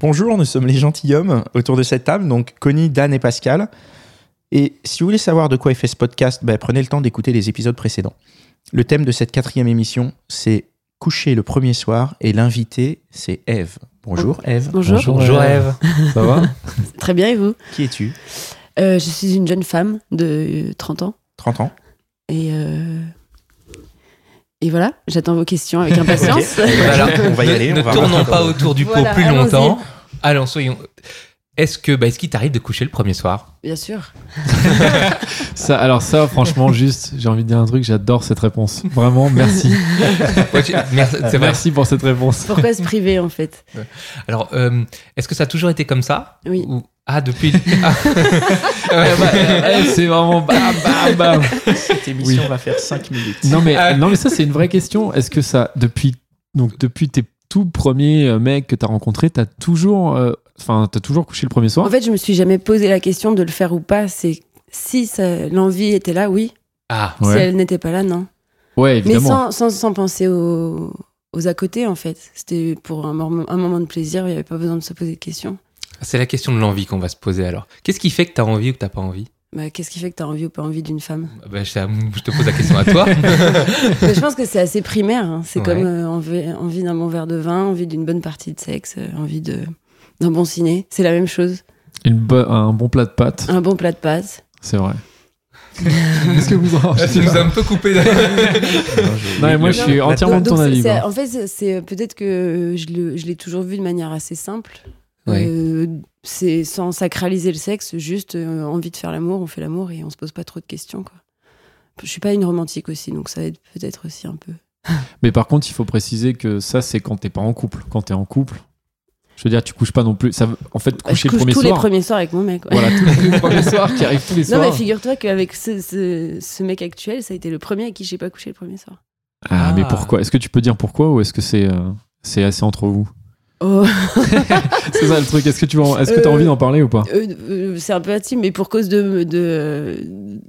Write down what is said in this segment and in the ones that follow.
Bonjour, nous sommes les gentilshommes autour de cette table, donc Connie, Dan et Pascal. Et si vous voulez savoir de quoi est fait ce podcast, ben, prenez le temps d'écouter les épisodes précédents. Le thème de cette quatrième émission, c'est coucher le premier soir et l'invité, c'est Eve. Bonjour Eve. Bonjour. Bonjour Eve. Ça va? Très bien, et vous? Qui es-tu? Euh, Je suis une jeune femme de 30 ans. 30 ans. Et, euh, et voilà, j'attends vos questions avec impatience. Voilà. On va y aller, Ne on va tournons pas autour du pot Voilà, plus longtemps. Allons, soyons. Est-ce que, bah, est-ce qu'il t'arrive de coucher le premier soir? Bien sûr. Ça, alors ça, franchement, juste, j'ai envie de dire un truc, j'adore cette réponse. Vraiment, merci. Merci, vrai. Merci pour cette réponse. Pourquoi se priver en fait? Alors, euh, est-ce que ça a toujours été comme ça? Oui. Ou- Ah, depuis. Ah. Ouais, bah, euh, c'est vraiment bam, bam, bam. Cette émission va faire 5 minutes. Non mais, Ah. non mais ça, c'est une vraie question. Est-ce que ça, depuis, donc, depuis tes tout premiers euh, mecs que t'as rencontrés, t'as toujours, euh, enfin, t'as toujours couché le premier soir? En fait, je me suis jamais posé la question de le faire ou pas. C'est si l'envie était là, oui. Ah, Si elle n'était pas là, non. Ouais, Mais évidemment. sans, sans, sans penser aux, aux à côté en fait. C'était pour un, moment- un moment de plaisir, il n'y avait pas besoin de se poser de questions. C'est la question de l'envie qu'on va se poser alors. Qu'est-ce qui fait que t'as envie ou que t'as pas envie? Bah, Qu'est-ce qui fait que tu as envie ou pas envie d'une femme? Bah, je, je te pose la question à toi. Mais je pense que c'est assez primaire. hein. C'est Ouais. comme euh, envie, envie d'un bon verre de vin, envie d'une bonne partie de sexe, euh, envie de d'un bon ciné. C'est la même chose. Une bo- un bon plat de pâtes, Un bon plat de pâtes. c'est vrai. Qu'est-ce que vous en Ah, tu nous as un peu coupé. Non, mais moi, je suis entièrement de Donc, ton c'est- avis. en fait, c'est- c'est peut-être que je le- je l'ai toujours vu de manière assez simple. Ouais. Euh, c'est sans sacraliser le sexe, juste euh, envie de faire l'amour, on fait l'amour et on se pose pas trop de questions. Quoi. Je suis pas une romantique aussi, donc ça aide peut-être aussi un peu. Mais par contre, il faut préciser que ça, c'est quand t'es pas en couple. Quand t'es en couple, je veux dire, tu couches pas non plus. Ça, en fait, je coucher le premier tous soir. les premiers soirs avec mon mec. ouais. Voilà, tous les premiers soirs qui arrivent tous les Non, soirs. mais figure-toi qu'avec ce, ce- ce mec actuel, ça a été le premier à qui j'ai pas couché le premier soir. Ah, mais Ah. pourquoi? Est-ce que tu peux dire pourquoi ou est-ce que c'est euh, c'est assez entre vous? Oh. C'est ça le truc. Est-ce que tu as, est-ce que t'as Euh, envie d'en parler ou pas Euh, euh, c'est un peu intime, mais pour cause de, de,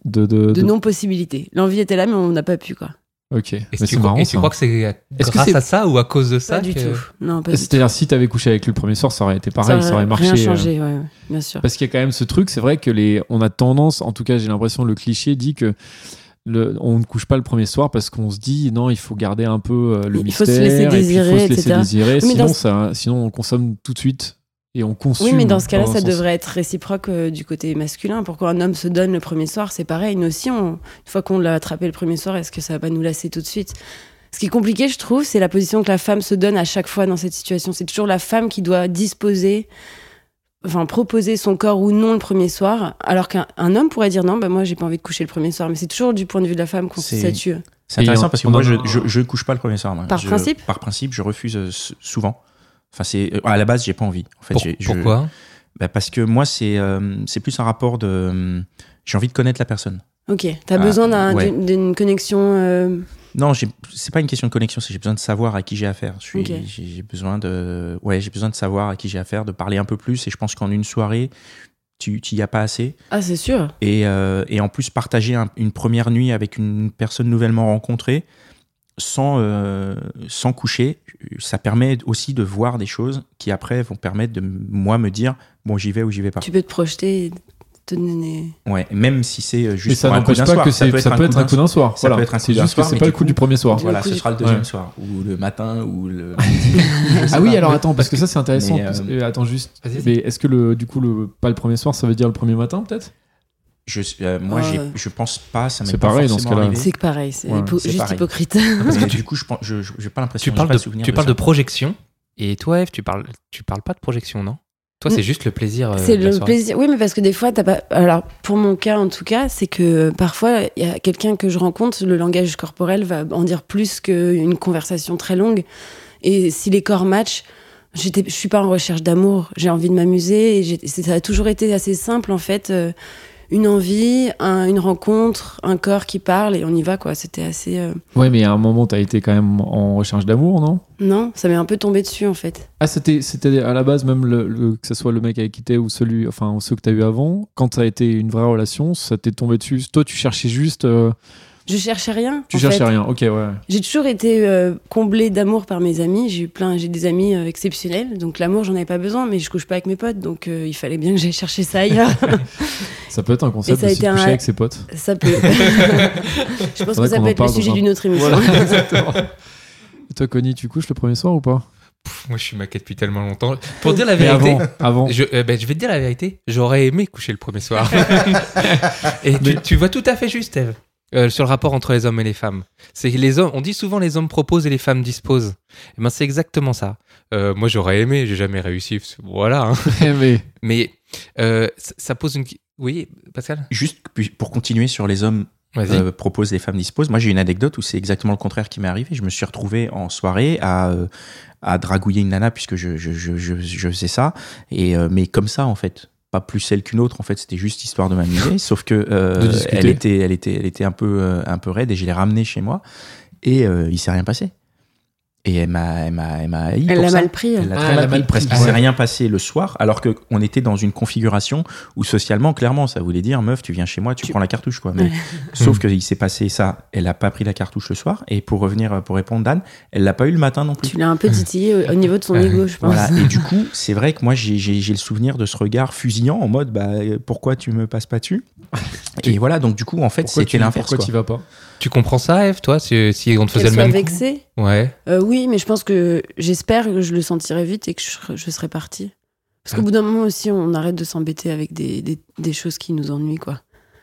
De, de, de de- non-possibilité. L'envie était là, mais on n'a pas pu, quoi. Ok. Et Mais tu, c'est crois, marrant. et tu ça. crois que c'est Est-ce que grâce c'est- à ça ou à cause de ça Pas du que- tout. Non, pas du tout. C'est-à-dire, si t'avais couché avec lui le premier soir, ça aurait été pareil, ça aurait, marché. Rien euh, changé, ouais, bien sûr. Parce qu'il y a quand même ce truc, c'est vrai que les, on a tendance, en tout cas, j'ai l'impression, le cliché dit que le, on ne couche pas le premier soir parce qu'on se dit non, il faut garder un peu euh, le Il faut mystère, se laisser et puis il faut se laisser etc. désirer, Oui, sinon, dans ça, sinon on consomme tout de suite et on consomme. Oui, mais dans ce cas-là, ça sens. devrait être réciproque euh, du côté masculin. Pourquoi un homme se donne le premier soir, c'est pareil. Nous aussi, on, une fois qu'on l'a attrapé le premier soir, est-ce que ça va pas nous lasser tout de suite? Ce qui est compliqué, je trouve, c'est la position que la femme se donne à chaque fois dans cette situation. C'est toujours la femme qui doit disposer, enfin proposer son corps ou non le premier soir, alors qu'un un homme pourrait dire non, bah moi j'ai pas envie de coucher le premier soir. Mais c'est toujours du point de vue de la femme qu'on se statue. C'est intéressant parce que moi, je, je, je couche pas le premier soir. moi. Par Je- principe Par principe, je refuse euh, souvent. Enfin, c'est euh, à la base, j'ai pas envie. En fait, Pour- j'ai- je- pourquoi? Bah, Parce que moi, c'est euh, c'est plus un rapport de. euh, J'ai envie de connaître la personne. Ok, t'as Ah, besoin ouais. d'une connexion. euh, Non, c'est pas une question de connexion, c'est j'ai besoin de savoir à qui j'ai affaire. J'ai besoin de, ouais, j'ai besoin de savoir à qui j'ai affaire, de parler un peu plus. Et je pense qu'en une soirée, tu n'y as pas assez. Ah, c'est sûr. Et, euh, et en plus, partager un- une première nuit avec une personne nouvellement rencontrée, sans, euh, sans coucher, ça permet aussi de voir des choses qui après vont permettre de moi me dire bon j'y vais ou j'y vais pas. Tu peux te projeter et te donner. Ouais, même si c'est euh, juste ça un coup n'empêche d'un pas soir, que c'est- ça peut être un coup d'un soir. Ça Voilà. peut être un C'est coup d'un juste que soir, c'est pas le coup du premier soir. Voilà, ce sera le deuxième soir ou le matin ou le. Ah oui, alors attends, parce que ça c'est intéressant. Euh, euh, attends juste. Mais est-ce que le, du coup, le, pas le premier soir, ça veut dire le premier matin peut-être? Je, euh, moi, je pense pas, ça m'est C'est pas pareil dans ce cas-là. C'est que pareil, c'est Ouais, hypo- c'est juste pareil. hypocrite. Parce que du coup, je pense, je, je- j'ai pas l'impression. Tu parles, de, tu de parles ça. de projection. Et toi, Eve, tu parles, tu parles pas de projection, non? Toi, c'est Mm. juste le plaisir. euh, C'est le soirée. plaisir. Oui, mais parce que des fois, t'as pas. Alors, pour mon cas, en tout cas, c'est que parfois, il y a quelqu'un que je rencontre, le langage corporel va en dire plus qu'une conversation très longue. Et si les corps matchent, je suis pas en recherche d'amour. J'ai envie de m'amuser. Et ça a toujours été assez simple, en fait. Une envie, un- une rencontre, un corps qui parle et on y va, quoi. C'était assez. euh, Ouais, mais à un moment, t'as été quand même en recherche d'amour, non? Non, ça m'est un peu tombé dessus, en fait. Ah, c'était, c'était à la base, même le, le- que ce soit le mec avec qui t'es ou celui, enfin, ou ceux que t'as eu avant, quand ça a été une vraie relation, ça t'est tombé dessus. Toi, tu cherchais juste. euh, Je cherchais rien. tu en cherchais fait. rien, ok, ouais. J'ai toujours été euh, comblée d'amour par mes amis. J'ai eu plein, j'ai des amis euh, exceptionnels. Donc l'amour, j'en avais pas besoin, mais je couche pas avec mes potes, donc euh, il fallait bien que j'aille chercher ça ailleurs. Ça peut être un concept Et ça a de se été un- coucher avec ses potes. ça peut. je pense que ça qu'on peut être le sujet un- d'une autre émission. Voilà, exactement. Toi, Connie, tu couches le premier soir ou pas? Pff, Moi, je suis maquette depuis tellement longtemps. Pour dire la Mais vérité, avant, avant. Je, euh, ben, je vais te dire la vérité, j'aurais aimé coucher le premier soir. et tu, tu vois tout à fait juste, Eve, euh, sur le rapport entre les hommes et les femmes. C'est les hommes, on dit souvent les hommes proposent et les femmes disposent. Et ben c'est exactement ça. Euh, moi j'aurais aimé, j'ai jamais réussi. Voilà. hein. mais Mais euh, ça, pose une. Oui, Pascal? Juste pour continuer sur les hommes euh, proposent, les femmes disposent. Moi, j'ai une anecdote où c'est exactement le contraire qui m'est arrivé. Je me suis retrouvé en soirée à, euh, à dragouiller une nana puisque je, je, je, je, je faisais ça. Et, euh, mais comme ça, en fait. Pas plus celle qu'une autre, en fait, c'était juste histoire de m'amuser. sauf que euh, elle était, elle était, elle était un peu, euh, un peu raide et je l'ai ramenée chez moi. Et euh, il s'est rien passé. Et elle m'a, elle m'a, elle m'a haï Elle pour l'a mal pris. Elle l'a Ah, très elle mal pris parce qu'il s'est rien passé le soir, alors qu'on était dans une configuration où socialement, clairement, ça voulait dire meuf, tu viens chez moi, tu, Tu- prends la cartouche, quoi. Mais, sauf qu'il s'est passé ça, elle a pas pris la cartouche le soir. Et pour revenir, pour répondre Dan, elle l'a pas eu le matin non plus. Tu l'as un peu titillé au, au niveau de son ego, je pense. Voilà. Et du coup, c'est vrai que moi, j'ai j'ai- j'ai le souvenir de ce regard fusillant en mode, bah, euh, pourquoi tu me passes pas dessus? Et voilà, donc du coup, en fait, pourquoi c'était tu l'inverse. Pourquoi quoi. tu vas pas? Tu comprends ça, Eve, toi, si, si on te faisait le même coup? Vexée. Ouais. Euh, oui, mais je pense que j'espère que je le sentirai vite et que je, je serai partie. Parce qu'au Ah. bout d'un moment aussi, on arrête de s'embêter avec des, des, des choses qui nous ennuient, quoi.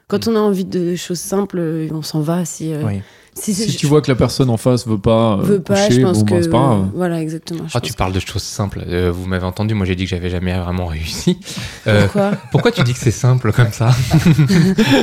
Quand on a envie de choses simples, euh, on s'en va. Si, euh, Oui. si, tu vois que la personne en face veut pas, euh, veut pas, coucher, je pense bon, bah, que c'est pas grave. voilà exactement. je Ah, tu parles de choses simples. Euh, vous m'avez entendu, moi j'ai dit que j'avais jamais vraiment réussi. Euh, Pourquoi pourquoi tu dis que c'est simple comme ça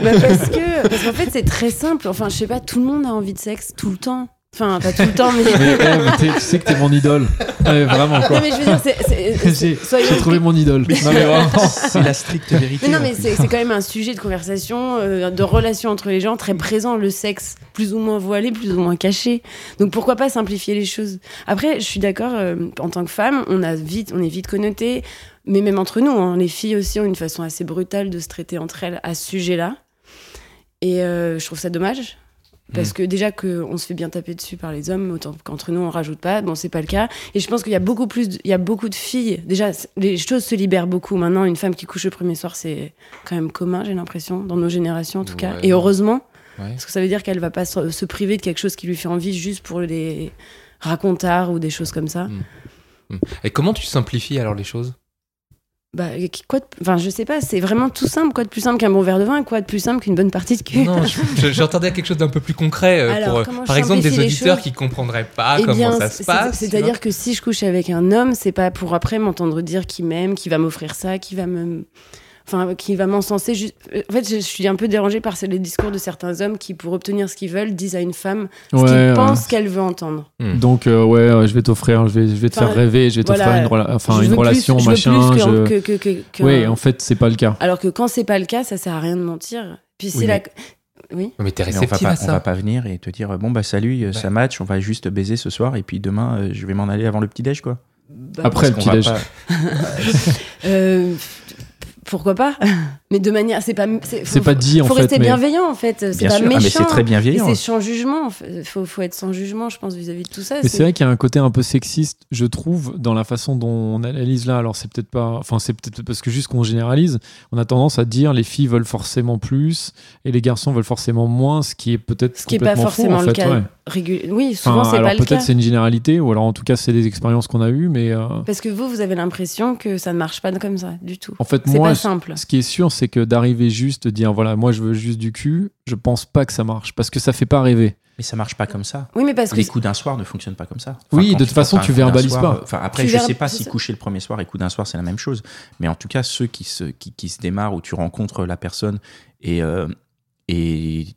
Bah, Parce que parce qu'en fait c'est très simple. Enfin, je sais pas, tout le monde a envie de sexe tout le temps. Enfin, pas tout le temps, mais. Mais Eve, t'es- tu sais que t'es mon idole. Ouais, vraiment quoi. non, mais je veux dire, c'est- J'ai soyons j'ai trouvé mon idole. Non, mais vraiment. C'est la stricte vérité. Mais non, mais c'est quand même un sujet de conversation, euh, de relation entre les gens très présent, le sexe plus ou moins voilé, plus ou moins caché. Donc pourquoi pas simplifier les choses? Après, je suis d'accord, euh, en tant que femme, on, a vite, on est vite connoté, mais même entre nous, hein, les filles aussi ont une façon assez brutale de se traiter entre elles à ce sujet-là. Et euh, je trouve ça dommage. Parce Mm. que déjà qu'on se fait bien taper dessus par les hommes, autant qu'entre nous on rajoute pas, bon c'est pas le cas. Et je pense qu'il y a beaucoup plus, de- il y a beaucoup de filles. Déjà les choses se libèrent beaucoup. Maintenant une femme qui couche le premier soir c'est quand même commun j'ai l'impression dans nos générations en tout cas. Et heureusement Ouais. parce que ça veut dire qu'elle va pas se, se priver de quelque chose qui lui fait envie juste pour les racontards ou des choses comme ça. Et comment tu simplifies alors les choses? Bah quoi de- Enfin je sais pas, c'est vraiment tout simple. Quoi de plus simple qu'un bon verre de vin Quoi de plus simple qu'une bonne partie de cul Non, je- je- j'entendais à quelque chose d'un peu plus concret. euh, Alors, pour, par exemple, des auditeurs qui comprendraient pas Eh comment ça se passe. C'est-à-dire que si je couche avec un homme, c'est pas pour après m'entendre dire qu'il m'aime, qu'il va m'offrir ça, qu'il va me. Enfin, qui va m'encenser. juste- En fait, je, je suis un peu dérangée par les discours de certains hommes qui, pour obtenir ce qu'ils veulent, disent à une femme ce Ouais, qu'ils ouais. pensent qu'elle veut entendre. Donc, euh, ouais, euh, je vais t'offrir, je vais, je vais te Enfin, faire rêver, je vais t'offrir voilà. une, rela- enfin, Je une plus- relation, machin. je- que, que, que, qu'un- Oui, en fait, c'est pas le cas. Alors que quand c'est pas le cas, ça sert à rien de mentir. Puis Oui, la. mais- Oui. Mais t'es Mais on va, réceptif pas, à on va pas venir et te dire bon bah salut, euh, ça match, on va juste baiser ce soir et puis demain euh, je vais m'en aller avant le petit déj quoi. Bah, Après le petit déj. pas- euh, pourquoi pas? Mais de manière, c'est pas. C'est faut- pas dit en faut fait. rester mais- bienveillant en fait. C'est pas sûr, ah, méchant. mais c'est très bienveillant. c'est sans jugement. Il faut, faut être sans jugement, je pense, vis-à-vis de tout ça. Mais c'est vrai qu'il y a un côté un peu sexiste, je trouve, dans la façon dont on analyse là. Alors c'est peut-être pas, enfin c'est peut-être parce que juste qu'on généralise, on a tendance à dire les filles veulent forcément plus et les garçons veulent forcément moins, ce qui est peut-être Ce qui est pas forcément faux, en le cas. ouais. Régul- Oui, souvent Enfin, c'est pas le cas. peut-être c'est une généralité ou alors en tout cas c'est des expériences qu'on a eues, mais euh, Parce que vous, vous avez l'impression que ça ne marche pas comme ça du tout. en fait moi pas ce- simple. ce qui est sûr c'est que d'arriver juste de dire voilà moi je veux juste du cul, je pense pas que ça marche parce que ça fait pas rêver. Mais ça marche pas comme ça. Oui, mais parce que Les coups d'un soir ne fonctionnent pas comme ça. Oui, de toute façon, tu verbalises soir, pas. euh, Enfin, après, Tu je sais pas c'est si coucher le premier soir et coup d'un soir, c'est la même chose. Mais en tout cas, ceux qui se, qui, qui se démarrent où tu rencontres la personne et, euh, et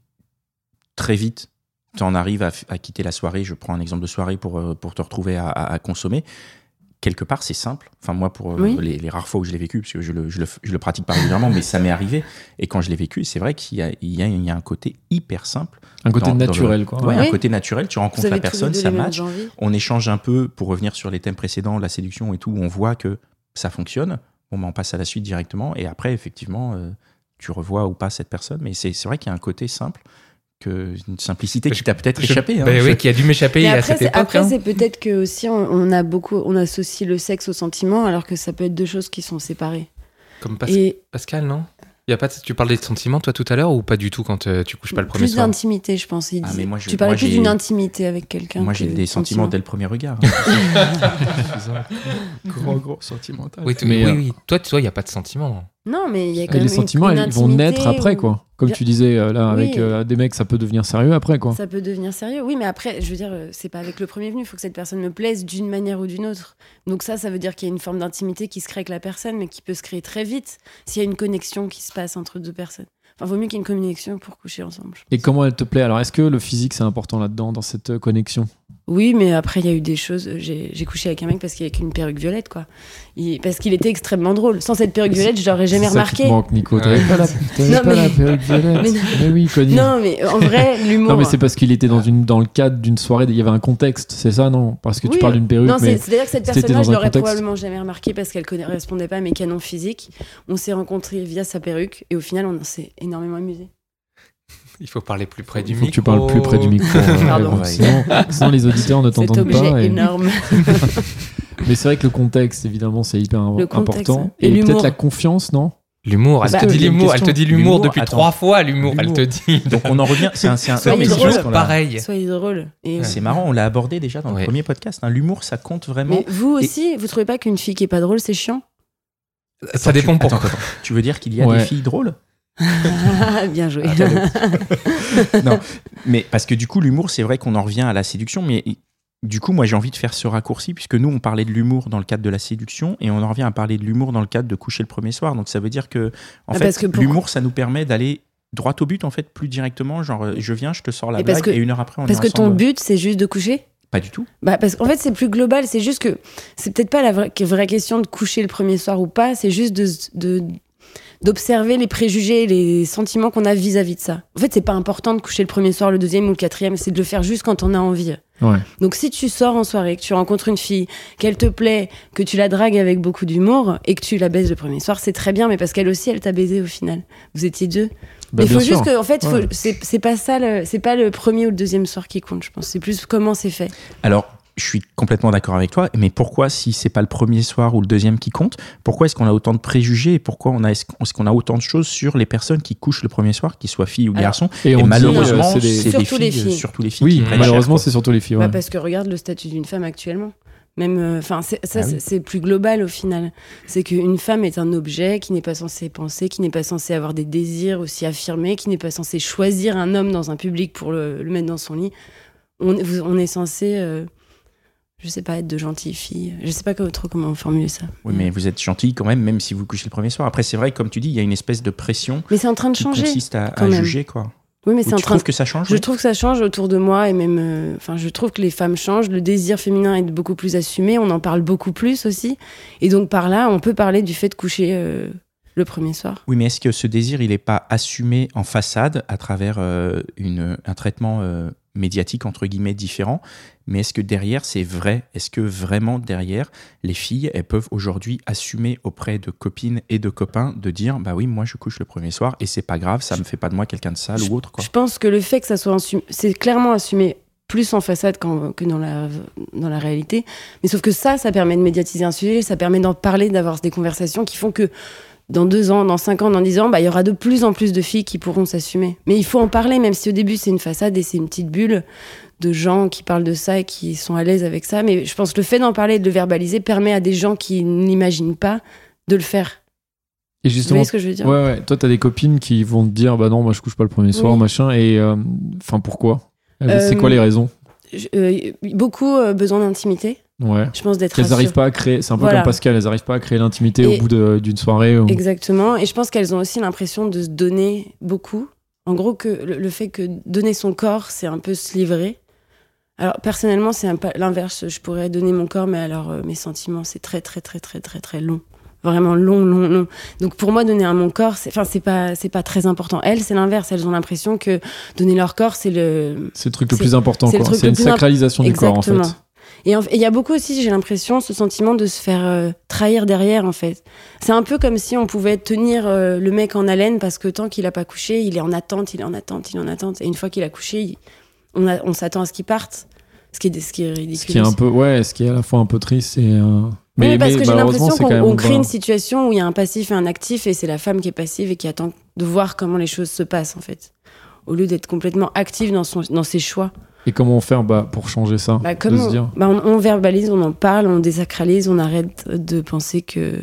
très vite, tu en arrives à, à quitter la soirée, je prends un exemple de soirée pour, euh, pour te retrouver à, à- à consommer. Quelque part, c'est simple. Enfin, moi, pour euh, Oui. les, les rares fois où je l'ai vécu, parce que je le, je le, je le pratique pas régulièrement, mais ça m'est arrivé. Et quand je l'ai vécu, c'est vrai qu'il y a, il y, a, il y a un côté hyper simple. Un côté dans- dans le- naturel, quoi. Ouais, Oui. un côté naturel. Tu rencontres la personne, ça match. On échange un peu pour revenir sur les thèmes précédents, la séduction et tout. On voit que ça fonctionne. Bon, ben, on passe à la suite directement. Et après, effectivement, euh, tu revois ou pas cette personne. Mais c'est c'est vrai qu'il y a un côté simple, que, une simplicité qui t'a peut-être échappé. hein. Ben Je- oui, qui a dû m'échapper à après, cette c'est, époque. après, hein. c'est peut-être que aussi on, on a beaucoup, on associe le sexe au sentiment, alors que ça peut être deux choses qui sont séparées. Comme Pas- Et Pascal, non? Y a pas de- Tu parles des sentiments, toi, tout à l'heure, ou pas du tout quand euh, tu couches pas le premier plus soir? d'intimité, je pense. il Ah, dit. mais moi, je- tu parlais moi, plus d'une intimité avec quelqu'un. Moi, que j'ai des de sentiments dès le premier regard. gros, gros sentimental. Oui, Mais, oui, euh, oui. Toi, tu vois, il n'y a pas de sentiments. Non, mais il y a quand Et même les sentiments, une ils vont naître après, quoi. Comme tu disais, euh, là, avec euh, des mecs, ça peut devenir sérieux après, quoi. Ça peut devenir sérieux. Oui, mais après, je veux dire, euh, c'est pas avec le premier venu. Il faut que cette personne me plaise d'une manière ou d'une autre. Donc ça, ça veut dire qu'il y a une forme d'intimité qui se crée avec la personne, mais qui peut se créer très vite s'il y a une connexion qui se passe entre deux personnes. Enfin, vaut mieux qu'il y ait une connexion pour coucher ensemble. Et comment elle te plaît? Alors, est-ce que le physique, c'est important là-dedans, dans cette connexion? Oui, mais après, il y a eu des choses. J'ai j'ai couché avec un mec parce qu'il avait une perruque violette, quoi. Il- parce qu'il était extrêmement drôle. Sans cette perruque violette, je l'aurais jamais C'est ça remarqué. manque, Nico. T'avais pas la, t'avais Non, pas mais- la perruque violette. Mais oui, Connie. Non, mais en vrai, l'humour. Non, mais c'est parce qu'il était dans, une, dans le cadre d'une soirée, il y avait un contexte, c'est ça, non? Parce que tu Oui. parles d'une perruque, Non, mais c'est- c'est-à-dire que cette personne-là, je l'aurais probablement jamais remarqué parce qu'elle ne correspondait pas à mes canons physiques. On s'est rencontrés via sa perruque et au final, on s'est énormément amusé. Il faut parler plus près du il faut micro. que tu parles plus près du micro. Pardon. euh, sinon, sinon, les auditeurs ne t'entendent pas. et- énorme. Mais c'est vrai que le contexte, évidemment, c'est hyper Le contexte, important. hein. Et, Et peut-être la confiance, non? L'humour, elle Bah, te dit l'humour, elle te dit l'humour depuis attends. trois fois, l'humour, elle te dit. Donc on en revient. C'est un, c'est un- Soyez c'est drôle. pareil. Soyez drôle. Et, C'est marrant, on l'a abordé déjà dans Ouais. le premier podcast. hein. L'humour, ça compte vraiment. Mais vous aussi, vous trouvez pas qu'une fille qui est pas drôle, c'est chiant? Ça Attends, dépend tu, pourquoi. attends, attends. Tu veux dire qu'il y a Ouais. des filles drôles? Bien joué. Non, mais parce que du coup, l'humour, c'est vrai qu'on en revient à la séduction, mais du coup, moi, j'ai envie de faire ce raccourci, puisque nous, on parlait de l'humour dans le cadre de la séduction, et on en revient à parler de l'humour dans le cadre de coucher le premier soir. Donc ça veut dire que, en Ah, fait, pour- l'humour, ça nous permet d'aller droit au but, en fait, plus directement. Genre, euh, je viens, je te sors la Et blague, que- et une heure après, on Parce est que ton but, c'est juste de coucher? Pas du tout. Bah parce qu'en fait c'est plus global, c'est juste que c'est peut-être pas la vraie, vraie question de coucher le premier soir ou pas, c'est juste de de- d'observer les préjugés, les sentiments qu'on a vis-à-vis de ça. En fait, c'est pas important de coucher le premier soir, le deuxième ou le quatrième, c'est de le faire juste quand on a envie. Ouais. Donc si tu sors en soirée, que tu rencontres une fille, qu'elle te plaît, que tu la dragues avec beaucoup d'humour et que tu la baises le premier soir, c'est très bien, mais parce qu'elle aussi, elle t'a baisé au final. Vous étiez deux. Mais il faut juste sûr. que, en fait, Ouais. c'est c'est pas ça, le- c'est pas le premier ou le deuxième soir qui compte, je pense. C'est plus comment c'est fait. Alors, je suis complètement d'accord avec toi, mais pourquoi, si c'est pas le premier soir ou le deuxième qui compte, pourquoi est-ce qu'on a autant de préjugés et pourquoi on a, est-ce qu'on- a autant de choses sur les personnes qui couchent le premier soir, qu'ils soient filles ou Alors, garçons? Et, Et, on dit, malheureusement, euh, c'est des- c'est des Surtout les filles, filles. surtout les filles Oui, malheureusement, c'est surtout les filles. Bah, ouais. parce que regarde le statut d'une femme actuellement. Même, euh, enfin, c'est- ça, Ah oui. c'est- c'est plus global au final. C'est qu'une femme est un objet qui n'est pas censé penser, qui n'est pas censé avoir des désirs aussi affirmés, qui n'est pas censé choisir un homme dans un public pour le, le mettre dans son lit. On, vous- on est censé, euh, je sais pas, être de gentilles filles. Je sais pas trop comment formuler ça. Oui, mais vous êtes gentil quand même, même si vous couchez le premier soir. Après, c'est vrai, comme tu dis, il y a une espèce de pression Mais c'est en train de qui changer. consiste à, juger, quoi. Oui, mais c'est en train que ça change Je trouve que ça change autour de moi et même, euh, enfin, je trouve que les femmes changent. Le désir féminin est beaucoup plus assumé. On en parle beaucoup plus aussi. Et donc par là, on peut parler du fait de coucher euh, le premier soir. Oui, mais est-ce que ce désir, il n'est pas assumé en façade à travers euh, une, un traitement euh, médiatique, entre guillemets, différent Mais est-ce que derrière, c'est vrai? Est-ce que vraiment derrière, les filles, elles peuvent aujourd'hui assumer auprès de copines et de copains de dire, bah oui, moi je couche le premier soir et c'est pas grave, ça me fait pas de moi quelqu'un de sale ou autre, quoi. Je pense que le fait que ça soit assumé, c'est clairement assumé plus en façade que dans la, dans la réalité. Mais sauf que ça, ça permet de médiatiser un sujet, ça permet d'en parler, d'avoir des conversations qui font que dans deux ans, dans cinq ans, dans dix ans, bah, il y aura de plus en plus de filles qui pourront s'assumer. Mais il faut en parler, même si au début c'est une façade et c'est une petite bulle de gens qui parlent de ça et qui sont à l'aise avec ça. Mais je pense que le fait d'en parler et de le verbaliser permet à des gens qui ne l'imaginent pas de le faire. Et Vous justement, voyez ce que je veux dire? ouais, ouais. Toi, t'as des copines qui vont te dire, bah non, moi je couche pas le premier soir, Oui. machin. Et euh, enfin, pourquoi? C'est Euh, quoi les raisons? Je- euh, Beaucoup euh, besoin d'intimité. Ouais. Je pense d'être rassurée. n'arrivent pas à créer, c'est un peu Voilà. comme Pascal, elles n'arrivent pas à créer l'intimité au bout d'une soirée. ou- Exactement. Et je pense qu'elles ont aussi l'impression de se donner beaucoup En gros, que le, le fait que donner son corps, c'est un peu se livrer. Alors personnellement, c'est l'inverse. Je pourrais donner mon corps, mais alors euh, mes sentiments, c'est très très très très très très long, vraiment long, long, long. Donc pour moi, donner à mon corps, c'est, enfin, c'est pas, c'est pas très important. Elles, c'est l'inverse. Elles ont l'impression que donner leur corps, c'est le, C'est le truc le plus important, c'est une imp- sacralisation du corps, en fait. Exactement. Et il y a beaucoup aussi, j'ai l'impression, ce sentiment de se faire euh, trahir derrière, en fait. C'est un peu comme si on pouvait tenir euh, le mec en haleine parce que tant qu'il a pas couché, il est en attente, il est en attente, il est en attente. Et une fois qu'il a couché, il- on, a- on s'attend à ce qu'il parte. Ce qui est, ce qui est ridicule. Ce qui est un peu, ouais, ce qui est à la fois un peu triste et. euh, Oui, mais parce que j'ai l'impression qu'on on crée une situation où il y a un passif et un actif et c'est la femme qui est passive et qui attend de voir comment les choses se passent, en fait. Au lieu d'être complètement active dans, son, dans ses choix. Et comment faire bah, pour changer ça Bah, De comme se on, dire? bah, on, on verbalise, on en parle, on désacralise, on arrête de penser que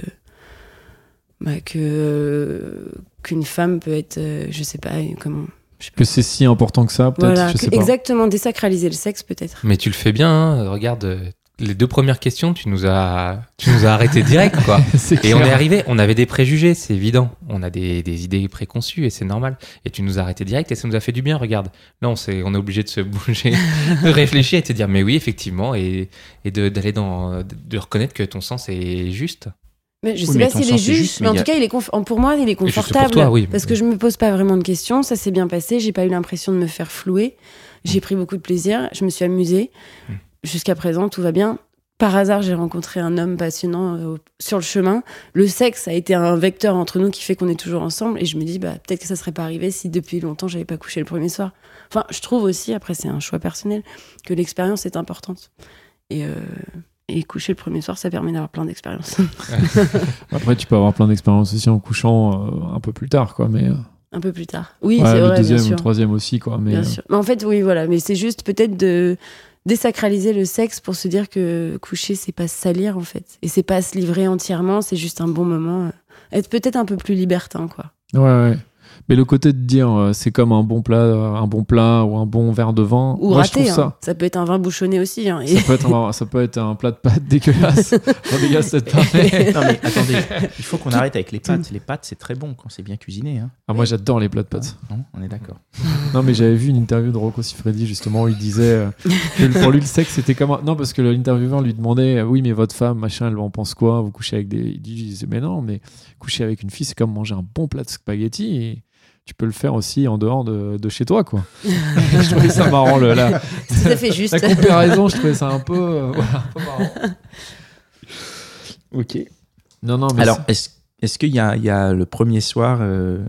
bah, que euh, qu'une femme peut être, euh, je sais pas, comment. je sais pas. Que c'est si important que ça, peut-être Voilà, exactement, désacraliser le sexe peut-être. Mais tu le fais bien, hein. regarde, euh, les deux premières questions, tu nous as, tu nous as arrêté direct, quoi. Et on est arrivé, on avait des préjugés, c'est évident. On a des, des idées préconçues et c'est normal. Et tu nous as arrêté direct et ça nous a fait du bien, regarde. Là, on, s'est- on est obligé de se bouger, de réfléchir et de se dire, mais oui, effectivement, et, et de- d'aller dans, de reconnaître que ton sens est juste. Mais je Oui, sais mais pas s'il est sens est juste, juste, mais mais en tout a- cas, il est conf- pour moi, il est confortable. toi, oui. Parce que je me pose pas vraiment de questions, ça s'est bien passé, j'ai pas eu l'impression de me faire flouer, j'ai pris beaucoup de plaisir, je me suis amusée. Mm. Jusqu'à présent, tout va bien. Par hasard, j'ai rencontré un homme passionnant euh, sur le chemin. Le sexe a été un vecteur entre nous qui fait qu'on est toujours ensemble. Et je me dis, bah, peut-être que ça serait pas arrivé si depuis longtemps j'avais pas couché le premier soir. Enfin, je trouve aussi, après c'est un choix personnel, que l'expérience est importante. Et, euh, et coucher le premier soir, ça permet d'avoir plein d'expériences. Après, tu peux avoir plein d'expériences aussi en couchant euh, un peu plus tard, quoi. Mais un peu plus tard. Oui, ouais, c'est le vrai, deuxième bien ou le troisième aussi, quoi. Mais Bien sûr. Mais en fait, oui, voilà. Mais c'est juste peut-être de désacraliser le sexe pour se dire que coucher, c'est pas se salir, en fait. Et c'est pas se livrer entièrement, c'est juste un bon moment. euh, Être peut-être un peu plus libertin, quoi. ouais, ouais. Mais le côté de dire euh, c'est comme un bon plat, un bon plat ou un bon verre de vin, Ou moi je raté, trouve hein. ça. peut être un vin bouchonné aussi. hein. Et- Ça peut, être un, ça peut être un plat de pâtes dégueulasse. Dégueulasse cette pâte. Non, mais attendez, il faut qu'on arrête avec les pâtes. Les pâtes, c'est très bon quand c'est bien cuisiné. Hein. Ah, moi j'adore les plats de pâtes. Non, on est d'accord. Non, mais j'avais vu une interview de Rocco Siffredi justement où il disait euh, que pour lui le sexe c'était comme un- non parce que l'intervieweur lui demandait euh, oui mais votre femme machin elle en pense quoi? Vous couchez avec des il disait mais non mais coucher avec une fille c'est comme manger un bon plat de spaghettis et tu peux le faire aussi en dehors de, de chez toi quoi. je trouvais ça marrant le, la, C'est tout à fait juste. la comparaison je trouvais ça un peu euh, voilà, un peu marrant. Ok. Non non mais Alors, est-ce est-ce qu'il y a, il y a le premier soir, euh,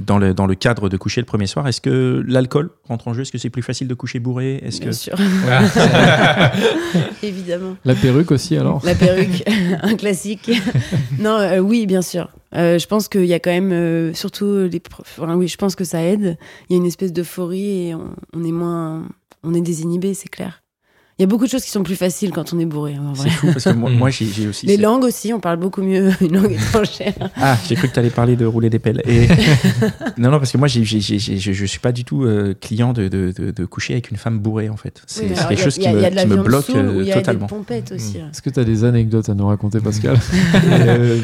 dans, le, dans le cadre de coucher le premier soir, est-ce que l'alcool rentre en jeu? Est-ce que c'est plus facile de coucher bourré? Est-ce que Bien sûr. Évidemment. la perruque aussi alors? La perruque, un classique. non, euh, oui, bien sûr. Euh, je pense qu'il y a quand même, euh, surtout les. pro- enfin, oui, je pense que ça aide. Il y a une espèce d'euphorie et on, on est moins. On est désinhibé, c'est clair. Il y a beaucoup de choses qui sont plus faciles quand on est bourré, vrai. c'est fou Parce que moi, Mm. moi, j'ai j'ai aussi. Les langues aussi, on parle beaucoup mieux une langue étrangère. Ah, j'ai cru que tu allais parler de rouler des pelles. Et... non, non, parce que moi, j'ai- j'ai- j'ai- j'ai- je, je suis pas du tout euh, client de, de, de, de coucher avec une femme bourrée, en fait. C'est Oui, quelque chose qui a- il y me, a de la qui me bloque euh, y a totalement. des pompettes aussi. Est-ce que tu as des anecdotes à nous raconter Pascal Euh,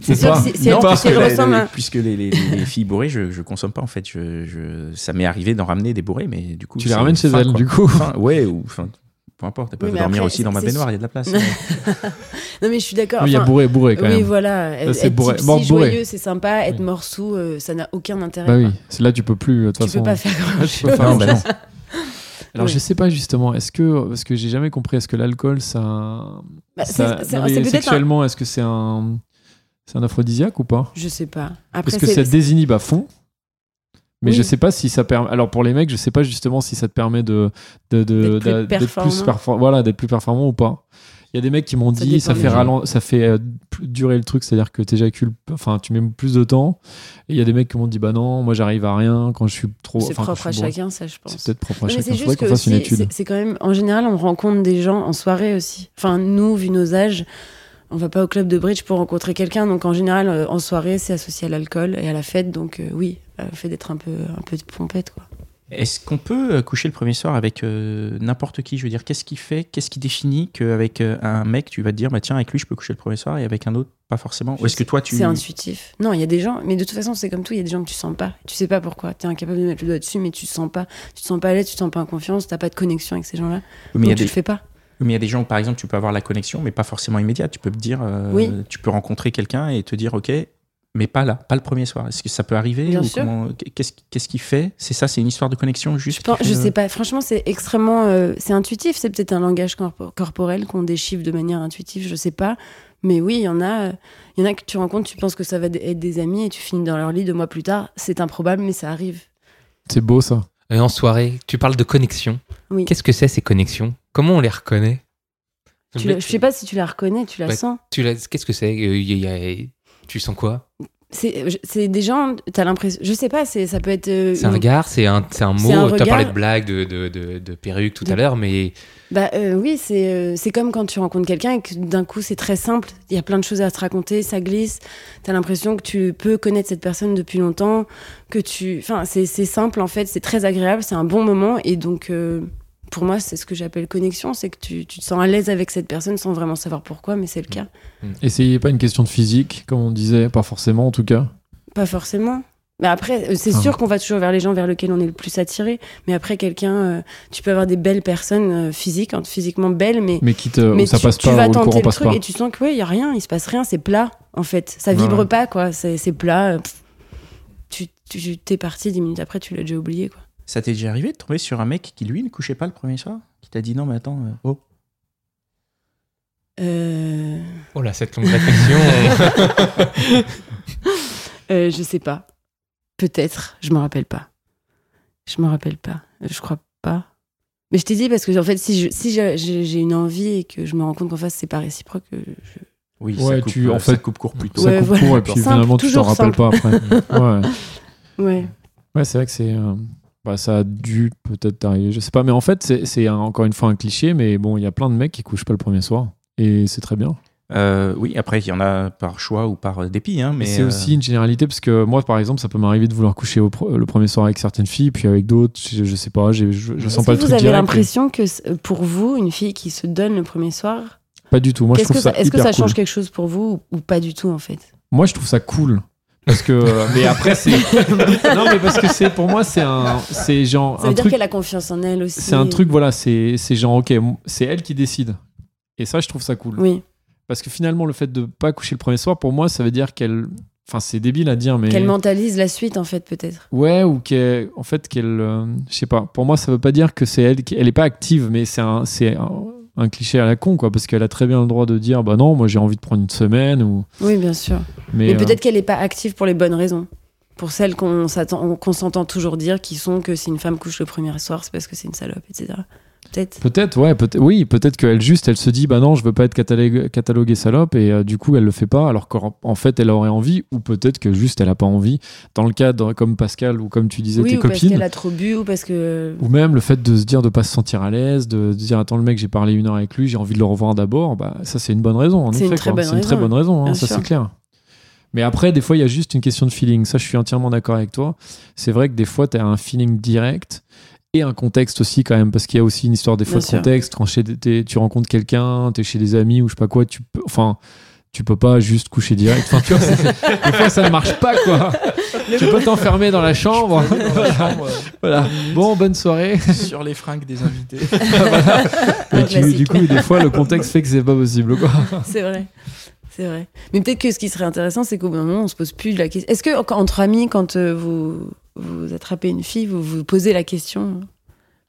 C'est sûr que si- non, parce que la- ressemble la- à- puisque les, les, les filles bourrées, je, je consomme pas en fait. Je, je, ça m'est arrivé d'en ramener des bourrées, mais du coup. Tu les ramènes chez fin, elle quoi. du coup. Ouais, ou peu importe. Elles peuvent mais dormir après, aussi dans ma baignoire, il y a de la place. Non, mais je suis d'accord. Oui, il y a bourré bourré quand oui, même. voilà. Être c'est bourré. Mort bourré. joyeux, c'est sympa. Être Oui. mort sous, euh, ça n'a aucun intérêt. Bah oui, c'est là tu peux plus de toute Tu façon. peux pas faire grand Ouais, tu peux chose. faire non, bah non. Alors Oui. je sais pas justement, est-ce que parce que j'ai jamais compris, est-ce que l'alcool ça, Bah, ça- c'est- non, peut-être un- sexuellement, est-ce que c'est un c'est un aphrodisiaque ou pas? Je sais pas. Après, Parce que c'est- ça désinhibe à fond. Mais Oui. je sais pas si ça permet. Alors pour les mecs, je sais pas justement si ça te permet de de- de- D'être plus d'a- d'être performant. perfor- voilà, d'être plus performant ou pas. Il y a des mecs qui m'ont dit ça fait gens. ralen- ça fait euh, plus durer le truc, c'est-à-dire que t'éjacules, enfin tu mets plus de temps. Et il y a des mecs qui m'ont dit bah non, moi j'arrive à rien quand je suis trop. c'est propre à chacun, ça, je pense. C'est peut-être propre à mais chacun. c'est qu'on fasse une étude. c'est- quand même, en général, on rencontre des gens en soirée aussi. Enfin, nous, vu nos âges, on va pas au club de bridge pour rencontrer quelqu'un. Donc, en général, euh, en soirée, c'est associé à l'alcool et à la fête. Donc, euh, oui, le fait d'être un peu, un peu de pompette, quoi. Est-ce qu'on peut euh, coucher le premier soir avec euh, n'importe qui? Je veux dire, qu'est-ce qui fait, qu'est-ce qui définit qu'avec euh, un mec, tu vas te dire, bah tiens, avec lui, je peux coucher le premier soir et avec un autre, pas forcément? Ou est-ce que toi, tu. C'est intuitif. Non, il y a des gens, mais de toute façon, c'est comme tout, il y a des gens que tu sens pas. Tu sais pas pourquoi. Tu es incapable de mettre le doigt dessus, mais tu te sens pas. Tu te sens pas à l'aise, tu te sens pas en confiance, t'as pas de connexion avec ces gens-là. Mais y a tu des- le fais pas. Mais il y a des gens où, par exemple, tu peux avoir la connexion, mais pas forcément immédiate. Tu peux te dire, euh, Oui. tu peux rencontrer quelqu'un et te dire, ok, mais pas là, pas le premier soir. Est-ce que ça peut arriver Qu'est-ce qu'est-ce qui fait? C'est ça, c'est une histoire de connexion juste Je, pense- je le- sais pas. Franchement, c'est extrêmement. euh, c'est intuitif. C'est peut-être un langage corpo- corporel qu'on déchiffre de manière intuitive. Je sais pas. Mais oui, il y en a. euh, Il y en a que tu rencontres, tu penses que ça va être des amis et tu finis dans leur lit deux mois plus tard. C'est improbable, mais ça arrive. C'est beau ça. Et en soirée, tu parles de connexion. Oui. Qu'est-ce que c'est ces connexions? Comment on les reconnaît? Tu la- je sais pas si tu la reconnais, tu la Ouais. sens. Qu'est-ce que c'est? Euh, y a- Tu sens quoi? C'est des gens, t'as l'impression. Je sais pas, ça peut être. euh, C'est un regard, c'est un, un mot. Tu as parlé de blague, de, de, de, de perruque tout à l'heure, mais Bah euh, oui, c'est euh, comme quand tu rencontres quelqu'un et que d'un coup c'est très simple. Il y a plein de choses à te raconter, ça glisse. T'as l'impression que tu peux connaître cette personne depuis longtemps, que tu. Enfin, c'est c'est simple en fait, c'est très agréable, c'est un bon moment et donc. Pour moi, c'est ce que j'appelle connexion, c'est que tu, tu te sens à l'aise avec cette personne sans vraiment savoir pourquoi, mais c'est le cas. Et c'est pas une question de physique, comme on disait, pas forcément en tout cas. Pas forcément. Mais après, euh, c'est Ah. sûr qu'on va toujours vers les gens vers lesquels on est le plus attiré. Mais après, quelqu'un, euh, tu peux avoir des belles personnes euh, physiques, hein, physiquement belles, mais Mais quitte, mais ça tu, passe tu pas vas ou le tenter courant le passe truc pas. et tu sens que ouais, il y a rien, il se passe rien, c'est plat en fait. Ça vibre ouais. pas quoi, c'est plat. euh. Tu tu- t'es parti dix minutes après, tu l'as déjà oublié quoi. Ça t'est déjà arrivé de tomber sur un mec qui, lui, ne couchait pas le premier soir? Qui t'a dit, non, mais attends, euh, oh. Euh, oh là, cette longue réflexion. euh, je sais pas. Peut-être, je me rappelle pas. Je me rappelle pas. Euh, Je crois pas. Mais je t'ai dit parce que en fait, si si j'ai j'ai une envie et que je me rends compte qu'en face c'est pas réciproque, je- Oui, Ouais, ça, coupe, tu- en ça fait- coupe court plus tôt. Ça Ouais, coupe voilà. court et puis Simple, finalement tu t'en rappelles pas après. ouais, ouais. ouais c'est vrai que c'est. euh, bah, ça a dû peut-être t'arriver, je sais pas. Mais en fait, c'est- un- encore une fois un cliché, mais bon, il y a plein de mecs qui couchent pas le premier soir. Et c'est très bien. Euh, oui, après, il y en a par choix ou par euh, dépit. Hein, mais c'est euh, aussi une généralité parce que moi, par exemple, ça peut m'arriver de vouloir coucher au le premier soir avec certaines filles, puis avec d'autres, je, je sais pas, je, je Est-ce sens que pas le vous truc avez direct. l'impression que pour vous, une fille qui se donne le premier soir, Pas du tout. Moi, je Qu'est-ce trouve que ça, ça, est-ce que ça change cool. quelque chose pour vous ou, ou pas du tout en fait? Moi, je trouve ça cool. Parce que, mais après, c'est. non, mais parce que c'est, pour moi, c'est un, c'est genre Ça un veut dire truc. qu'elle a confiance en elle aussi. C'est un truc, voilà, c'est, c'est genre, ok, c'est elle qui décide. Et ça, je trouve ça cool. Oui, Parce que finalement, le fait de pas coucher le premier soir, pour moi, ça veut dire qu'elle. Enfin, c'est débile à dire, mais. qu'elle mentalise la suite en fait peut-être. Ouais, ou qu'elle. En fait, qu'elle. euh, je sais pas. Pour moi, ça veut pas dire que c'est elle qui. Elle est pas active, mais c'est un, c'est un, un cliché à la con, quoi. Parce qu'elle a très bien le droit de dire, bah non, moi j'ai envie de prendre une semaine, ou. Oui, bien sûr. Mais, Mais euh, peut-être qu'elle n'est pas active pour les bonnes raisons. Pour celles qu'on s'attend, qu'on s'entend toujours dire, qui sont que si une femme couche le premier soir, c'est parce que c'est une salope, etc. Peut-être. Peut-être, ouais, peut oui, peut-être qu'elle juste, elle se dit, bah non, je veux pas être cataloguée, salope, et euh, du coup, elle le fait pas, alors qu'en en fait, elle aurait envie, ou peut-être que juste, elle a pas envie. Dans le cas, de- comme Pascal, ou comme tu disais, Oui, tes ou parce copines, qu'elle a trop bu, ou parce que. ou même le fait de se dire de pas se sentir à l'aise, de, de dire, attends, le mec, j'ai parlé une heure avec lui, j'ai envie de le revoir d'abord, bah ça, c'est une bonne raison, en C'est effet. une très quoi. bonne C'est une très bonne raison, hein, ça, c'est clair. Mais après, des fois, il y a juste une question de feeling. Ça, je suis entièrement d'accord avec toi. C'est vrai que des fois, tu as un feeling direct et un contexte aussi, quand même, parce qu'il y a aussi une histoire des fois Bien de contexte. Quand chez- t'es- tu rencontres quelqu'un, tu es chez des amis ou je sais pas quoi, tu peux. Enfin. Tu peux pas juste coucher direct. Enfin, tu vois, c'est- des fois ça ne marche pas quoi. tu peux t'enfermer dans la chambre. voilà. Voilà. Bon, bonne soirée. sur les fringues des invités. Et Un tu- du coup, des fois, le contexte fait que c'est pas possible quoi. C'est vrai. C'est vrai. Mais peut-être que ce qui serait intéressant, c'est qu'au bout d'un moment, on se pose plus la question. Est-ce que, en- entre amis, quand euh, vous, vous attrapez une fille, vous vous posez la question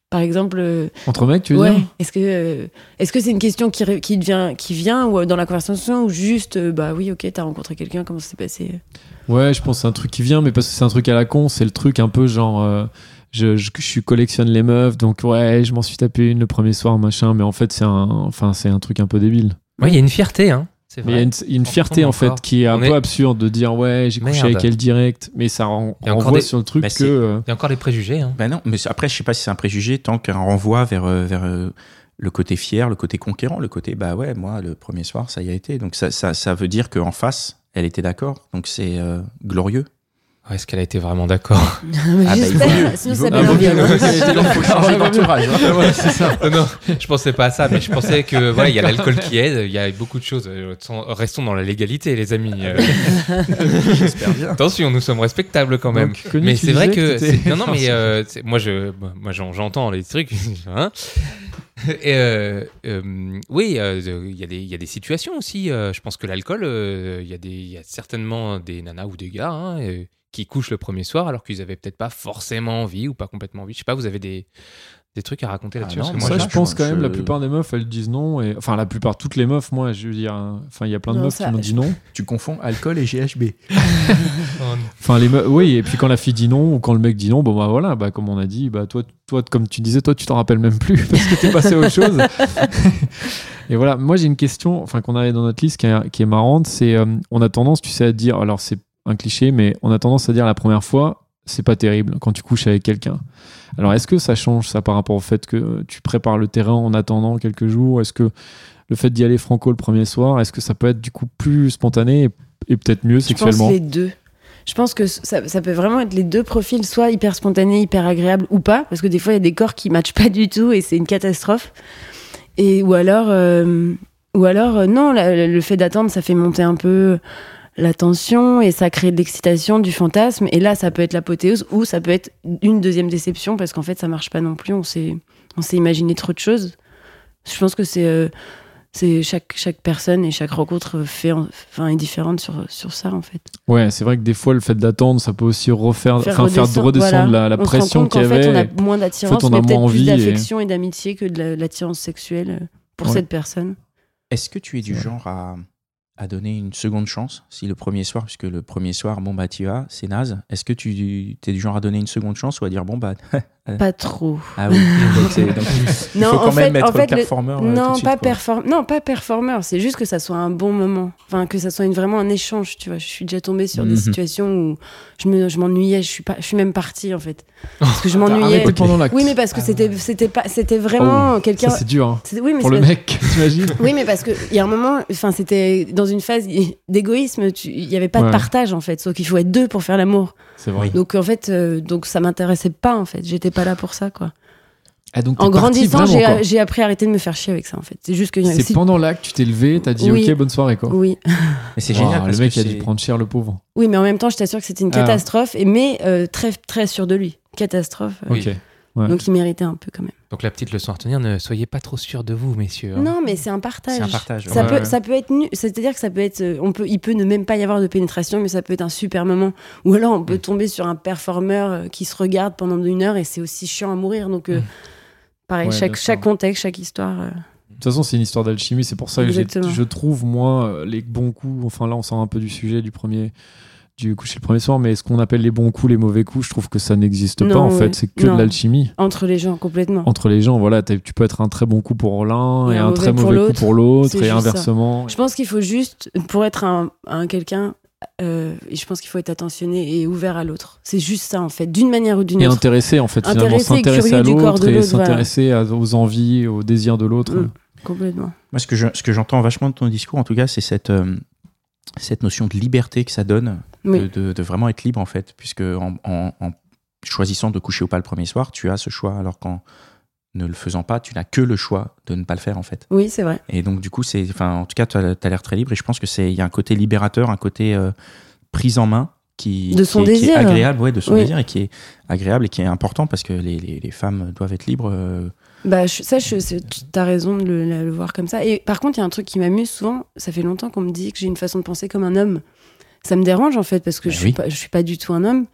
Par exemple, euh, Entre mecs, tu veux ouais, dire est-ce que euh, est-ce que c'est une question qui, qui, devient, qui vient ou euh, dans la conversation ou juste, euh, bah oui, ok, t'as rencontré quelqu'un, comment ça s'est passé Ouais, je pense que c'est un truc qui vient, mais parce que c'est un truc à la con, c'est le truc un peu genre. euh, je, je, je suis collectionne les meufs, donc ouais, je m'en suis tapé une le premier soir, machin, mais en fait, c'est un, enfin, c'est un truc un peu débile. Oui, il y a une fierté, hein. Mais il y a une, fierté, en fait, encore. qui est un On peu est- absurde de dire ouais, j'ai couché avec elle direct, mais ça ren- Il y a encore renvoie des- sur le truc Bah, que. euh, Il y a encore les préjugés. Hein. Ben non, mais après, je sais pas si c'est un préjugé tant qu'un renvoi vers, euh, vers euh, le côté fier, le côté conquérant, le côté, bah ouais, moi, le premier soir, ça y a été. Donc ça, ça, ça veut dire qu'en face, elle était d'accord. Donc c'est euh, glorieux. Ouais, Est-ce qu'elle a été vraiment d'accord Mais Ah bah, sinon ça je pensais pas à ça, mais je pensais que voilà, il y a l'alcool qui aide, il y a beaucoup de choses. Euh, Restons dans la légalité, les amis. Euh, J'espère bien. attention, nous sommes respectables quand même. Donc, mais c'est vrai que, non, non, mais euh, moi, je, moi, j'en- j'entends les trucs. hein. Euh, euh, oui, euh, il y, a des- situations aussi. je pense que l'alcool, il y, a certainement des nanas ou des gars hein, qui couchent le premier soir alors qu'ils avaient peut-être pas forcément envie ou pas complètement envie. Je sais pas, vous avez des, des trucs à raconter Ah là-dessus moi, ça, je je- pense quand je- même, la plupart des meufs, elles disent non. Et... Enfin, la plupart, toutes les meufs, moi, je veux dire. hein, Enfin, il y a plein de Non, meufs ça- qui m'ont dit non. Tu confonds alcool et GHB. Enfin, les meufs, oui, et puis quand la fille dit non ou quand le mec dit non, bon, bah voilà, bah, comme on a dit, bah toi, toi comme tu disais, toi, tu t'en rappelles même plus parce que t'es passé à autre chose. et voilà, moi, j'ai une question, enfin, qu'on avait dans notre liste qui est, qui est marrante, c'est euh, on a tendance, tu sais, à dire, alors c'est un cliché, mais on a tendance à dire la première fois, c'est pas terrible quand tu couches avec quelqu'un. Alors, est-ce que ça change ça par rapport au fait que tu prépares le terrain en attendant quelques jours? Est-ce que le fait d'y aller franco le premier soir, est-ce que ça peut être du coup plus spontané et, et peut-être mieux Je pense sexuellement? les deux. Je pense que ça, ça peut vraiment être les deux profils, soit hyper spontané, hyper agréable ou pas, parce que des fois il y a des corps qui matchent pas du tout et c'est une catastrophe. Et ou alors, euh, ou alors euh, non, la- le fait d'attendre, ça fait monter un peu la tension et ça crée de l'excitation, du fantasme. Et là, ça peut être l'apothéose ou ça peut être une deuxième déception parce qu'en fait, ça marche pas non plus. On s'est, on s'est imaginé trop de choses. Je pense que c'est, euh, c'est chaque, chaque personne et chaque rencontre fait, en- enfin, est différente sur, sur ça en fait. Ouais, c'est vrai que des fois, le fait d'attendre, ça peut aussi refaire, Faire enfin, faire redescendre- redescendre voilà. la, la On pression qu'il y qu'en fait, avait. on a moins d'attirance, on a mais moins peut-être envie plus et- d'affection et, d'amitié que de la- l'attirance sexuelle pour Ouais. cette personne. Est-ce que tu es du Ouais. genre à, à donner une seconde chance si le premier soir, puisque le premier soir, bon bah tu vas, c'est naze. Est-ce que tu es du genre à donner une seconde chance ou à dire bon bah Pas trop. ah oui, donc c'est- donc, il Non, faut quand en même fait- être en fait, le- performeur. euh, tout de non, suite, pas perform... non, pas performeur. C'est juste que ça soit un bon moment. Enfin, que ça soit une- vraiment un échange. Tu vois, je suis déjà tombée sur Mhm. des situations où je me- je m'ennuyais. Je suis pas, je suis même partie en fait, parce que je m'ennuyais. Oui, mais parce que c'était, c'était pas, c'était vraiment quelqu'un. Ça, c'est dur. hein. c'était- Oui, mais Pour c'est le parce- mec, t'imagines Oui, mais parce qu'il y a un moment, enfin, c'était dans une phase d'égoïsme, tu- il n'y avait pas Ouais. de partage en fait, sauf qu'il faut être deux pour faire l'amour. C'est vrai. Donc en fait, euh, donc ça m'intéressait pas en fait, j'étais pas là pour ça quoi. Ah, donc, En grandissant, vraiment, j'ai appris à arrêter de me faire chier avec ça en fait. C'est juste que C'est si- pendant l'acte, tu t'es levé, t'as dit Oui. ok, bonne soirée quoi. oui, Mais c'est Wow, génial. le parce mec que a dû prendre cher, le pauvre. oui, mais en même temps, je t'assure que c'était une Ah. catastrophe, et mais euh, très très sûr de lui, catastrophe. euh. Ok. Ouais. Donc il méritait un peu quand même. Donc la petite leçon à retenir, ne soyez pas trop sûrs de vous, messieurs. hein. Non, mais c'est un partage. C'est un partage. Ça Ouais, peut, ouais. ça peut être nu, c'est-à-dire que ça peut être, euh, on peut, il peut ne même pas y avoir de pénétration, mais ça peut être un super moment. Ou alors on Mm. peut tomber sur un performeur euh, qui se regarde pendant une heure et c'est aussi chiant à mourir. Donc, euh, Mm. pareil, Ouais, chaque, sûr. contexte, chaque histoire. euh, De toute façon, c'est une histoire d'alchimie. C'est pour ça que je trouve, moi, les bons coups. Enfin, là, on sort un peu du sujet du premier. Du coucher le premier soir, mais ce qu'on appelle les bons coups, les mauvais coups, je trouve que ça n'existe pas en ouais. fait. C'est que Non. de l'alchimie entre les gens complètement. entre les gens. Voilà, tu peux être un très bon coup pour l'un Et et un un très mauvais coup pour l'autre, et ça. inversement. Je pense qu'il faut juste, pour être un, un quelqu'un, euh, et je pense qu'il faut être attentionné et ouvert à l'autre. C'est juste ça en fait, d'une manière ou d'une Et autre. intéressé en fait, finalement, et s'intéresser à l'autre et voilà. s'intéresser aux envies, aux désirs de l'autre. Mm. Complètement. Moi, ce que je- ce que j'entends vachement de ton discours, en tout cas, c'est cette, euh, cette notion de liberté que ça donne, Oui. de, de- de vraiment être libre, en fait, puisque en, en- en choisissant de coucher ou pas le premier soir, tu as ce choix, alors qu'en ne le faisant pas, tu n'as que le choix de ne pas le faire, en fait. Oui, c'est vrai. Et donc, du coup, c'est, enfin, en tout cas, tu as, l'air très libre, et je pense que c'est, il y a un côté libérateur, un côté euh, prise en main qui, De son qui est, qui est désir. agréable, ouais, de son Oui. désir, et qui est agréable et qui est important parce que les, les- les femmes doivent être libres. euh, Bah, je- ça, je, c'est- tu as raison de le, le voir comme ça. Et par contre, il y a un truc qui m'amuse souvent. Ça fait longtemps qu'on me dit que j'ai une façon de penser comme un homme. Ça me dérange en fait parce que Bah je suis oui. pas, je suis pas du tout un homme.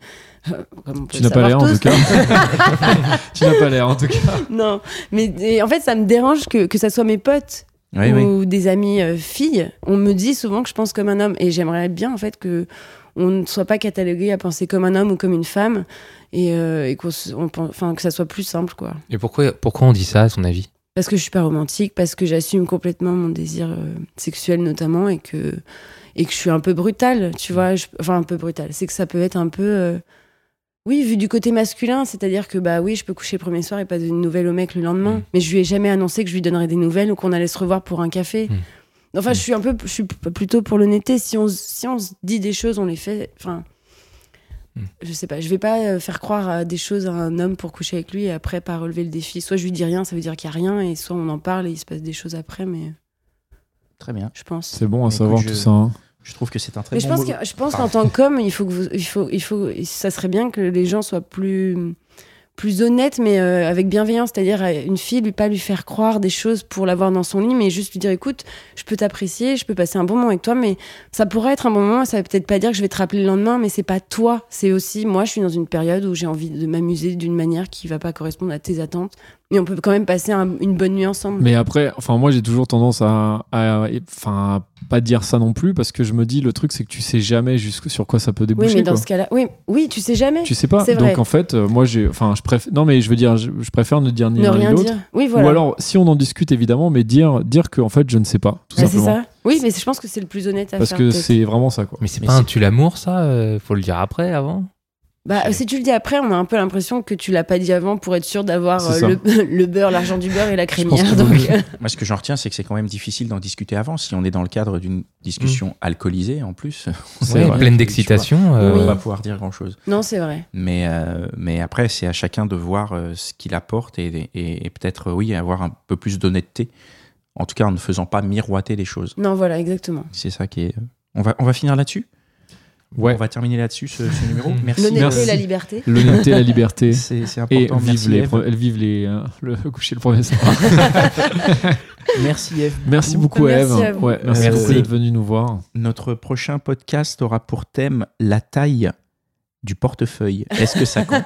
Euh, Tu n'as pas l'air en tout cas. tu n'as pas l'air en tout cas. non, mais et en fait, ça me dérange que que ça soit mes potes Oui, oui. ou des amis euh, filles. On me dit souvent que je pense comme un homme et j'aimerais bien en fait que on ne soit pas catalogué à penser comme un homme ou comme une femme et, euh, et qu'on enfin que ça soit plus simple quoi. Et pourquoi, pourquoi on dit ça, à son avis? Parce que je suis pas romantique, parce que j'assume complètement mon désir euh, sexuel notamment et que et que je suis un peu brutale, tu vois, je- enfin un peu brutale. C'est que ça peut être un peu euh, oui, vu du côté masculin, c'est-à-dire que bah oui, je peux coucher le premier soir et pas donner une nouvelle au mec le lendemain, Mm. mais je lui ai jamais annoncé que je lui donnerais des nouvelles ou qu'on allait se revoir pour un café. Mm. Enfin, Mm. je suis un peu je suis plutôt pour l'honnêteté, si on si on se dit des choses, on les fait, enfin. Je sais pas, je vais pas euh, faire croire à des choses à un homme pour coucher avec lui et après pas relever le défi. Soit je lui dis rien, ça veut dire qu'il y a rien, et soit on en parle et il se passe des choses après, mais Très bien. je pense. C'est bon à savoir je- tout ça. hein. Je trouve que c'est un très Mais bon je pense que je pense qu'en tant qu'homme, il faut que vous, il faut, il faut, ça serait bien que les gens soient plus plus honnêtes, mais euh, avec bienveillance. C'est-à-dire euh, une fille, lui pas lui faire croire des choses pour l'avoir dans son lit, mais juste lui dire écoute, je peux t'apprécier, je peux passer un bon moment avec toi, mais ça pourrait être un bon moment. Ça veut peut-être pas dire que je vais te rappeler le lendemain, mais c'est pas toi. C'est aussi moi. Je suis dans une période où j'ai envie de m'amuser d'une manière qui va pas correspondre à tes attentes, mais on peut quand même passer un- une bonne nuit ensemble. Mais après, enfin, moi, j'ai toujours tendance à, à- enfin, à pas dire ça non plus parce que je me dis, le truc, c'est que tu sais jamais jusque sur quoi ça peut oui, déboucher. mais dans quoi. ce cas-là, oui, oui, tu sais jamais. Tu sais pas. Donc vrai. en fait, euh, moi, j'ai, enfin, je préfère. Non, mais je veux dire, je, je préfère ne dire ni ne l'un ni rien l'autre. dire. Oui, voilà. Ou alors, si on en discute évidemment, mais dire, dire que en fait, je ne sais pas, tout c'est simplement. ça. Oui, mais je pense que c'est le plus honnête à Parce faire. que peut-être. c'est vraiment ça, quoi. Mais c'est pas un c'est- tu l'amour, ça euh, Faut le dire après, avant Bah, si tu le dis après, on a un peu l'impression que tu l'as pas dit avant pour être sûr d'avoir euh, le, le beurre, l'argent du beurre et la crémière. Donc, euh, Moi, ce que j'en retiens, c'est que c'est quand même difficile d'en discuter avant. Si on est dans le cadre d'une discussion alcoolisée, en plus, C'est Ouais, vrai. Pleine d'excitation. euh, on Oui. va pouvoir dire grand-chose. non, c'est vrai. Mais, euh, mais après, c'est à chacun de voir euh, ce qu'il apporte et, et- et peut-être, euh, oui, avoir un peu plus d'honnêteté. En tout cas, en ne faisant pas miroiter les choses. Non, voilà, exactement. C'est ça qui est. euh, On va, on va finir là-dessus? Ouais. On va terminer là-dessus, ce, ce numéro. Merci. L'honnêteté Merci. et la liberté. L'honnêteté, la liberté. C'est c'est Et important. vive Merci, les, Eve. pre- vive les, euh, le coucher le premier soir. Merci, Eve. Merci beaucoup, Eve. Ouais, merci, Merci. d'être venu nous voir. Notre prochain podcast aura pour thème la taille du portefeuille. Est-ce que ça compte?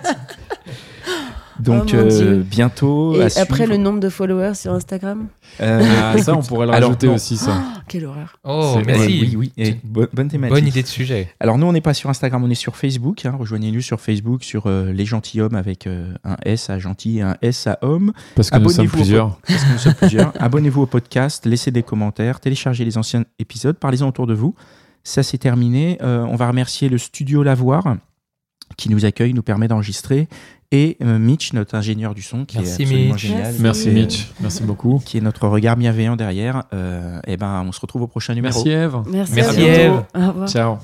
Donc, Oh euh, bientôt. Et après, suivre. le nombre de followers sur Instagram. Euh, Ah, ça, on pourrait le rajouter aussi, ça. Oh, quelle horreur. Oh, merci. oui, oui. Et bo- bonne thématique. Bonne idée de sujet. Alors nous, on n'est pas sur Instagram, on est sur Facebook. hein. Rejoignez-nous sur Facebook, sur euh, Les Gentilshommes avec euh, un S à gentil et un S à homme. Parce que nous sommes plusieurs. Parce que nous sommes plusieurs. Abonnez-vous au podcast, laissez des commentaires, téléchargez les anciens épisodes, parlez-en autour de vous. Ça, c'est terminé. Euh, on va remercier le studio Lavoir qui nous accueille, nous permet d'enregistrer. Et euh, Mitch, notre ingénieur du son, qui Merci, est absolument Mitch. génial. Merci, Mitch. Merci beaucoup. Qui est notre regard bienveillant derrière. Euh, et ben, on se retrouve au prochain numéro. Merci, Eve. Merci, Merci, à bientôt. Ève. Au revoir. Ciao.